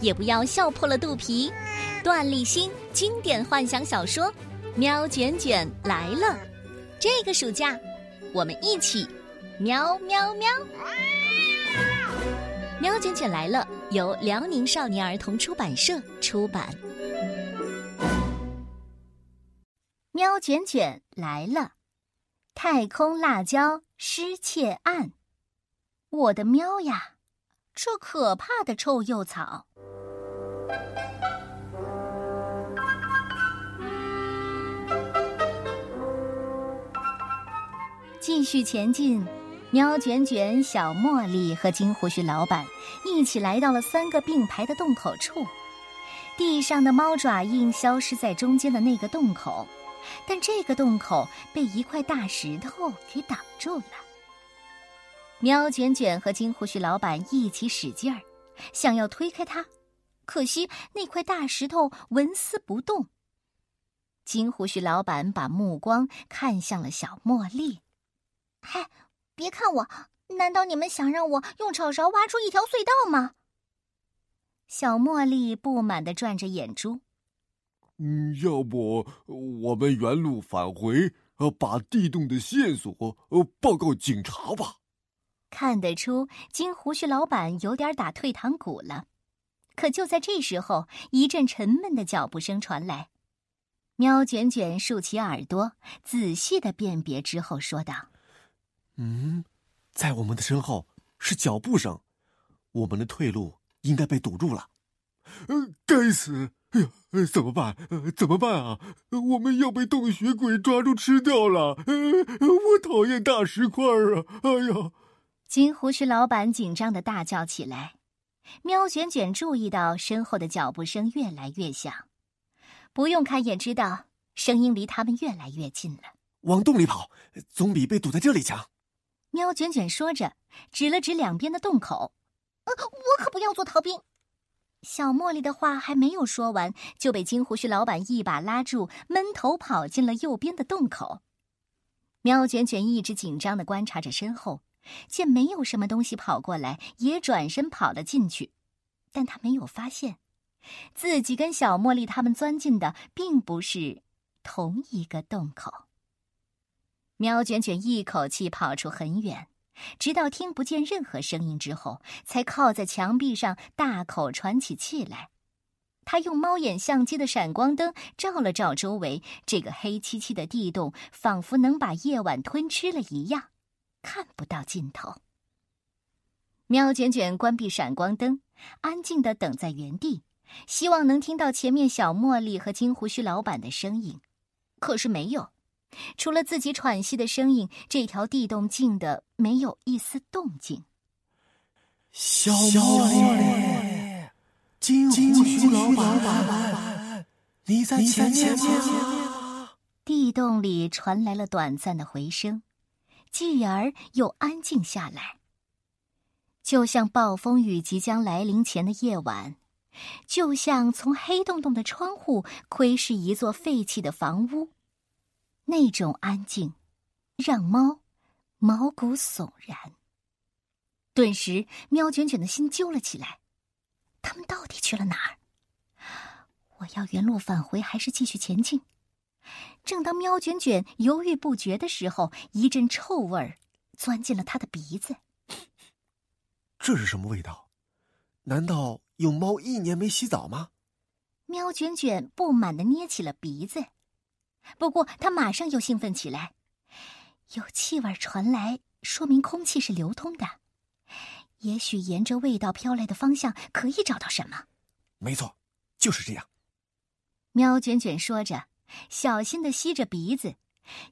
也不要笑破了肚皮。段立新经典幻想小说《喵卷卷来了》，这个暑假我们一起喵喵喵！《喵卷卷来了》由辽宁少年儿童出版社出版。喵卷卷来了，太空辣椒失窃案。我的喵呀，这可怕的臭鼬草！继续前进，喵卷卷、小茉莉和金胡须老板一起来到了三个并排的洞口处。地上的猫爪印消失在中间的那个洞口，但这个洞口被一块大石头给挡住了。喵卷卷和金胡须老板一起使劲儿，想要推开它，可惜那块大石头纹丝不动。金胡须老板把目光看向了小茉莉。嗨，别看我！难道你们想让我用炒勺挖出一条隧道吗？小茉莉不满的转着眼珠。嗯，要不我们原路返回，呃，把地洞的线索呃报告警察吧。看得出金胡须老板有点打退堂鼓了。可就在这时候，一阵沉闷的脚步声传来。喵卷卷竖起耳朵，仔细的辨别之后说道。嗯，在我们的身后是脚步声，我们的退路应该被堵住了。呃，该死！哎呀，怎么办？怎么办啊？我们要被洞穴鬼抓住吃掉了！呃我讨厌大石块啊！哎呀！金胡须老板紧张的大叫起来。喵卷卷注意到身后的脚步声越来越响，不用看也知道，声音离他们越来越近了。往洞里跑，总比被堵在这里强。喵卷卷说着，指了指两边的洞口。“呃，我可不要做逃兵。”小茉莉的话还没有说完，就被金胡须老板一把拉住，闷头跑进了右边的洞口。喵卷卷一直紧张的观察着身后，见没有什么东西跑过来，也转身跑了进去。但他没有发现，自己跟小茉莉他们钻进的并不是同一个洞口。喵卷卷一口气跑出很远，直到听不见任何声音之后，才靠在墙壁上大口喘起气来。他用猫眼相机的闪光灯照了照周围，这个黑漆漆的地洞仿佛能把夜晚吞吃了一样，看不到尽头。喵卷卷关闭闪光灯，安静的等在原地，希望能听到前面小茉莉和金胡须老板的声音，可是没有。除了自己喘息的声音，这条地洞静的没有一丝动静。小茉莉，金胡须老板，你在前面吗？地洞里传来了短暂的回声，继而又安静下来，就像暴风雨即将来临前的夜晚，就像从黑洞洞的窗户窥视一座废弃的房屋。那种安静，让猫毛骨悚然。顿时，喵卷卷的心揪了起来。他们到底去了哪儿？我要原路返回，还是继续前进？正当喵卷卷犹豫不决的时候，一阵臭味儿钻进了他的鼻子。这是什么味道？难道有猫一年没洗澡吗？喵卷卷不满的捏起了鼻子。不过，他马上又兴奋起来，有气味传来，说明空气是流通的。也许沿着味道飘来的方向，可以找到什么。没错，就是这样。喵卷卷说着，小心的吸着鼻子，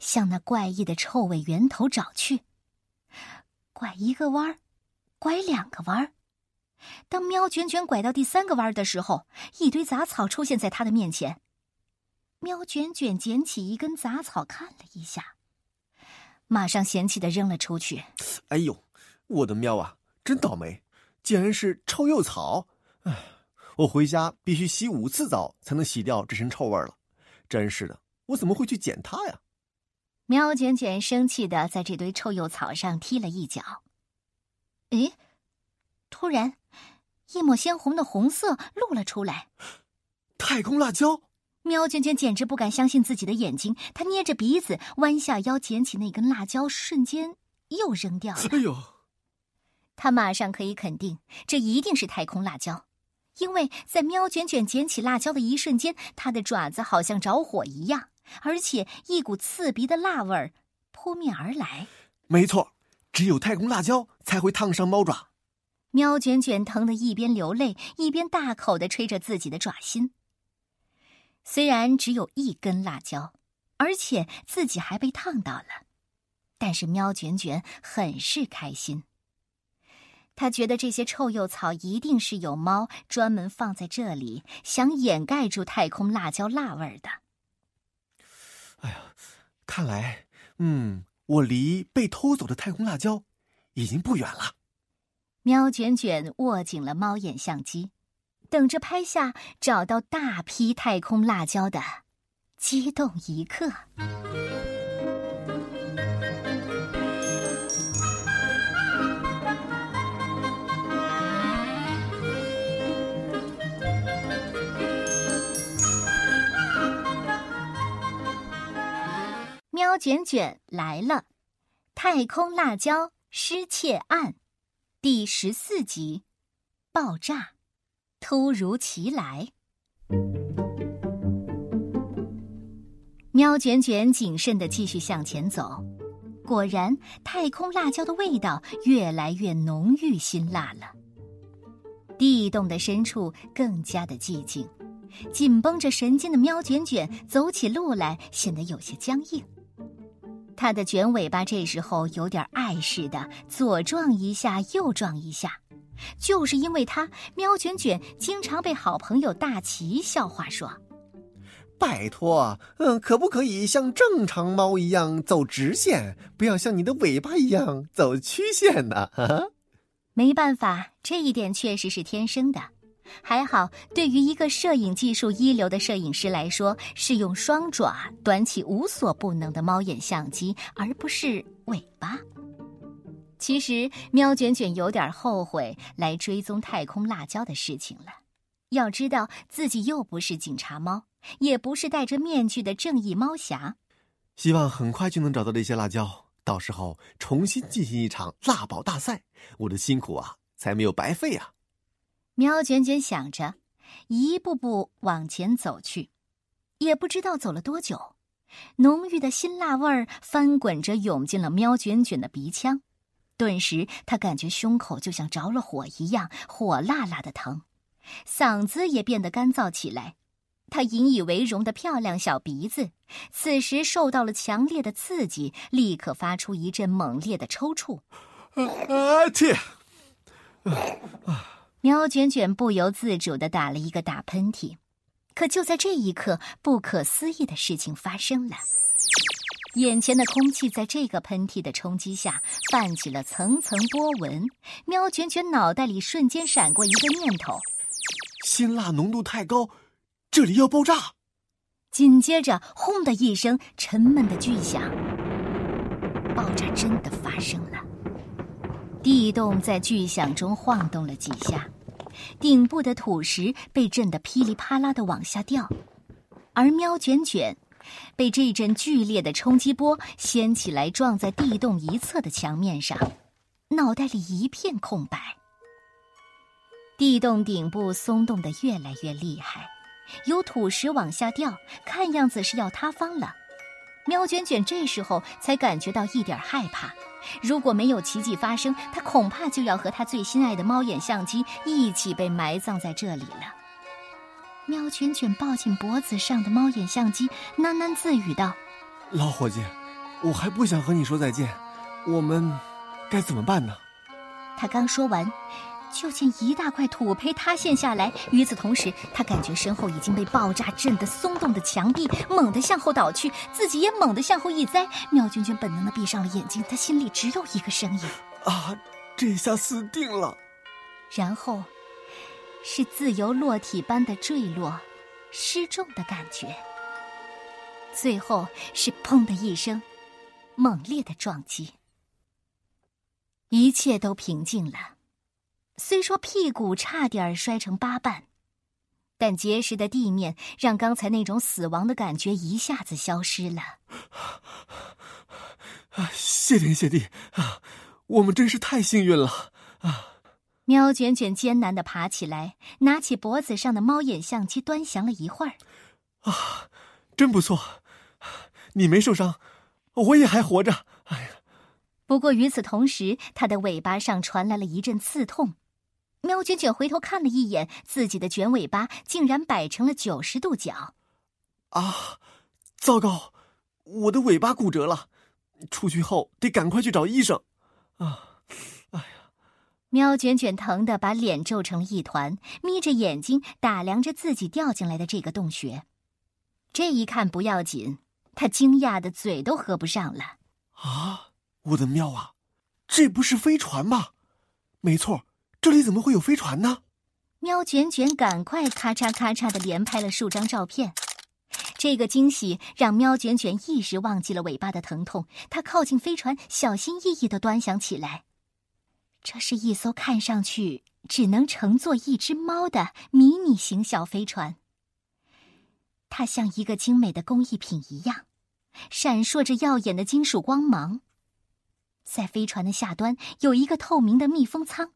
向那怪异的臭味源头找去。拐一个弯儿，拐两个弯儿。当喵卷卷拐到第三个弯的时候，一堆杂草出现在他的面前。喵卷卷捡起一根杂草看了一下，马上嫌弃的扔了出去。哎呦，我的喵啊，真倒霉，竟然是臭鼬草！唉，我回家必须洗五次澡才能洗掉这身臭味了。真是的，我怎么会去捡它呀？喵卷卷生气的在这堆臭鼬草上踢了一脚。诶，突然。一抹鲜红的红色露了出来，太空辣椒！喵卷卷简直不敢相信自己的眼睛，他捏着鼻子，弯下腰捡起那根辣椒，瞬间又扔掉了。哎呦！他马上可以肯定，这一定是太空辣椒，因为在喵卷卷捡起辣椒的一瞬间，它的爪子好像着火一样，而且一股刺鼻的辣味儿扑面而来。没错，只有太空辣椒才会烫伤猫爪。喵卷卷疼得一边流泪，一边大口的吹着自己的爪心。虽然只有一根辣椒，而且自己还被烫到了，但是喵卷卷很是开心。他觉得这些臭鼬草一定是有猫专门放在这里，想掩盖住太空辣椒辣味儿的。哎呀，看来，嗯，我离被偷走的太空辣椒已经不远了。喵卷卷握紧了猫眼相机，等着拍下找到大批太空辣椒的激动一刻。卷卷来了，太空辣椒失窃案。第十四集，爆炸，突如其来。喵卷卷谨慎的继续向前走，果然，太空辣椒的味道越来越浓郁辛辣了。地洞的深处更加的寂静，紧绷着神经的喵卷卷走起路来显得有些僵硬。它的卷尾巴这时候有点碍事的，左撞一下，右撞一下，就是因为它，喵卷卷经常被好朋友大奇笑话说：“拜托，嗯，可不可以像正常猫一样走直线，不要像你的尾巴一样走曲线呢？” 没办法，这一点确实是天生的。还好，对于一个摄影技术一流的摄影师来说，是用双爪端起无所不能的猫眼相机，而不是尾巴。其实，喵卷卷有点后悔来追踪太空辣椒的事情了。要知道，自己又不是警察猫，也不是戴着面具的正义猫侠。希望很快就能找到这些辣椒，到时候重新进行一场辣宝大赛，我的辛苦啊，才没有白费啊！喵卷卷想着，一步步往前走去，也不知道走了多久，浓郁的辛辣味儿翻滚着涌进了喵卷卷的鼻腔，顿时他感觉胸口就像着了火一样，火辣辣的疼，嗓子也变得干燥起来。他引以为荣的漂亮小鼻子，此时受到了强烈的刺激，立刻发出一阵猛烈的抽搐。啊！天！啊！喵卷卷不由自主的打了一个大喷嚏，可就在这一刻，不可思议的事情发生了。眼前的空气在这个喷嚏的冲击下泛起了层层波纹。喵卷卷脑袋里瞬间闪过一个念头：辛辣浓度太高，这里要爆炸！紧接着，轰的一声沉闷的巨响，爆炸真的发生了。地洞在巨响中晃动了几下，顶部的土石被震得噼里啪啦的往下掉，而喵卷卷被这阵剧烈的冲击波掀起来，撞在地洞一侧的墙面上，脑袋里一片空白。地洞顶部松动的越来越厉害，有土石往下掉，看样子是要塌方了。喵卷卷这时候才感觉到一点害怕。如果没有奇迹发生，他恐怕就要和他最心爱的猫眼相机一起被埋葬在这里了。喵卷卷抱紧脖子上的猫眼相机，喃喃自语道：“老伙计，我还不想和你说再见，我们该怎么办呢？”他刚说完。就见一大块土坯塌陷下来，与此同时，他感觉身后已经被爆炸震得松动的墙壁猛地向后倒去，自己也猛地向后一栽。妙娟娟本能的闭上了眼睛，她心里只有一个声音：啊，这下死定了！然后，是自由落体般的坠落、失重的感觉，最后是砰的一声，猛烈的撞击，一切都平静了。虽说屁股差点摔成八瓣，但结实的地面让刚才那种死亡的感觉一下子消失了。谢天谢地啊！我们真是太幸运了啊！喵卷卷艰难的爬起来，拿起脖子上的猫眼相机，端详了一会儿。啊，真不错！你没受伤，我也还活着。哎呀！不过与此同时，它的尾巴上传来了一阵刺痛。喵卷卷回头看了一眼，自己的卷尾巴竟然摆成了九十度角。啊，糟糕！我的尾巴骨折了，出去后得赶快去找医生。啊，哎呀！喵卷卷疼的把脸皱成了一团，眯着眼睛打量着自己掉进来的这个洞穴。这一看不要紧，他惊讶的嘴都合不上了。啊，我的喵啊，这不是飞船吗？没错。这里怎么会有飞船呢？喵卷卷赶快咔嚓咔嚓的连拍了数张照片。这个惊喜让喵卷卷一时忘记了尾巴的疼痛。它靠近飞船，小心翼翼的端详起来。这是一艘看上去只能乘坐一只猫的迷你型小飞船。它像一个精美的工艺品一样，闪烁着耀眼的金属光芒。在飞船的下端有一个透明的密封舱。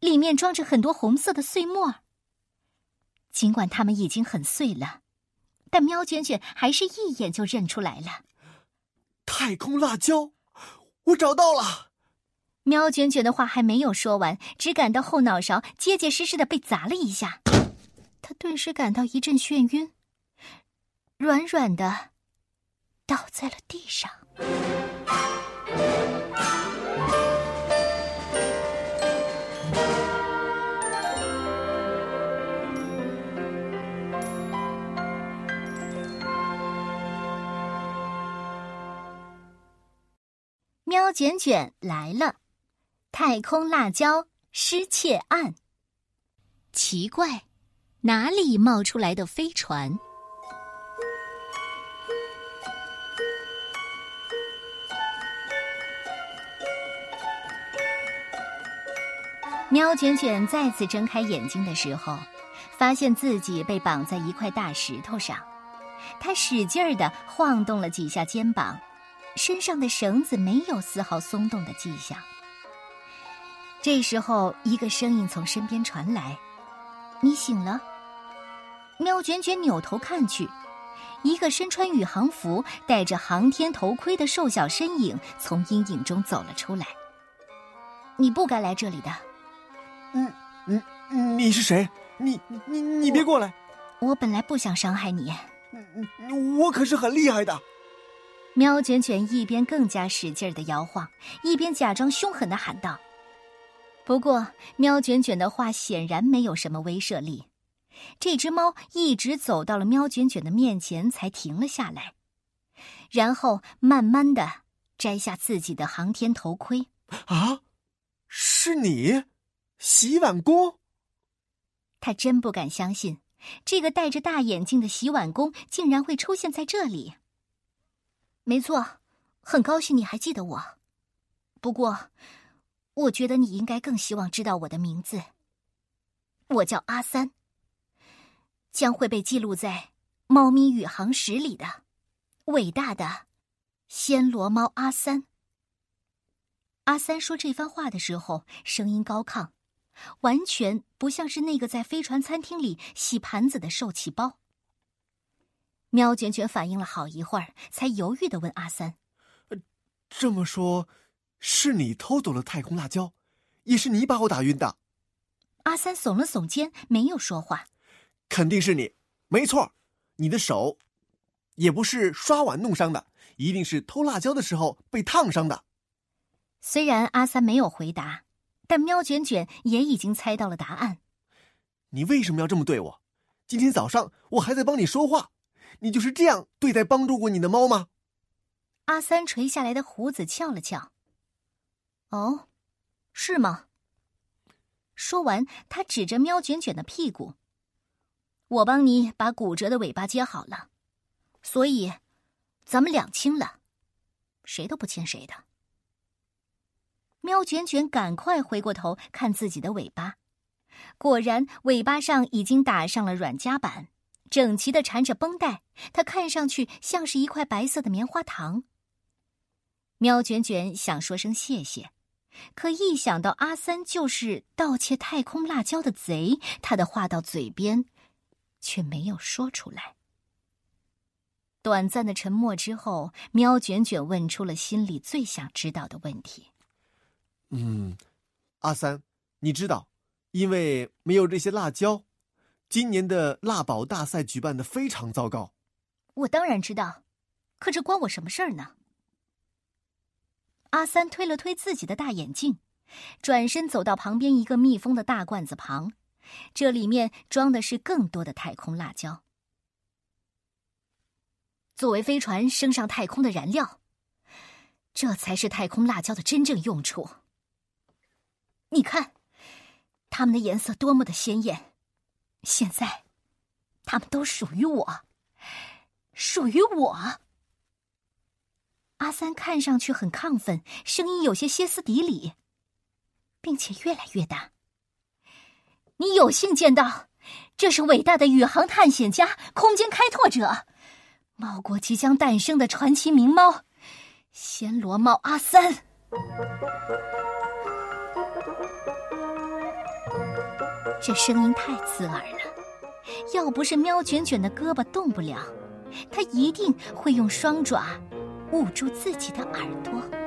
里面装着很多红色的碎末。尽管它们已经很碎了，但喵卷卷还是一眼就认出来了。太空辣椒，我找到了！喵卷卷的话还没有说完，只感到后脑勺结结实实的被砸了一下，他顿时感到一阵眩晕，软软的倒在了地上。卷卷来了，太空辣椒失窃案。奇怪，哪里冒出来的飞船？喵卷卷再次睁开眼睛的时候，发现自己被绑在一块大石头上，他使劲儿的晃动了几下肩膀。身上的绳子没有丝毫松动的迹象。这时候，一个声音从身边传来：“你醒了。”喵卷卷扭头看去，一个身穿宇航服、戴着航天头盔的瘦小身影从阴影中走了出来。“你不该来这里的。”“嗯嗯，你是谁？你你你别过来！”“我本来不想伤害你。”“我可是很厉害的。”喵卷卷一边更加使劲的摇晃，一边假装凶狠的喊道：“不过，喵卷卷的话显然没有什么威慑力。这只猫一直走到了喵卷卷的面前，才停了下来，然后慢慢的摘下自己的航天头盔。啊，是你，洗碗工？他真不敢相信，这个戴着大眼镜的洗碗工竟然会出现在这里。”没错，很高兴你还记得我。不过，我觉得你应该更希望知道我的名字。我叫阿三，将会被记录在《猫咪宇航史》里的伟大的暹罗猫阿三。阿三说这番话的时候，声音高亢，完全不像是那个在飞船餐厅里洗盘子的受气包。喵卷卷反应了好一会儿，才犹豫的问阿三：“这么说，是你偷走了太空辣椒，也是你把我打晕的？”阿三耸了耸肩，没有说话。肯定是你，没错，你的手，也不是刷碗弄伤的，一定是偷辣椒的时候被烫伤的。虽然阿三没有回答，但喵卷卷也已经猜到了答案。你为什么要这么对我？今天早上我还在帮你说话，你就是这样对待帮助过你的猫吗？阿三垂下来的胡子翘了翘。哦，是吗？说完，他指着喵卷卷的屁股：“我帮你把骨折的尾巴接好了，所以咱们两清了，谁都不欠谁的。”喵卷卷赶快回过头看自己的尾巴，果然尾巴上已经打上了软夹板，整齐的缠着绷带，它看上去像是一块白色的棉花糖。喵卷卷想说声谢谢。可一想到阿三就是盗窃太空辣椒的贼，他的话到嘴边，却没有说出来。短暂的沉默之后，喵卷卷问出了心里最想知道的问题：“嗯，阿三，你知道，因为没有这些辣椒，今年的辣宝大赛举办的非常糟糕。”我当然知道，可这关我什么事儿呢？阿三推了推自己的大眼镜，转身走到旁边一个密封的大罐子旁，这里面装的是更多的太空辣椒，作为飞船升上太空的燃料。这才是太空辣椒的真正用处。你看，它们的颜色多么的鲜艳！现在，他们都属于我，属于我。阿三看上去很亢奋，声音有些歇斯底里，并且越来越大。你有幸见到，这是伟大的宇航探险家、空间开拓者，猫国即将诞生的传奇名猫——暹罗猫阿三。这声音太刺耳了，要不是喵卷卷的胳膊动不了，它一定会用双爪。捂住自己的耳朵。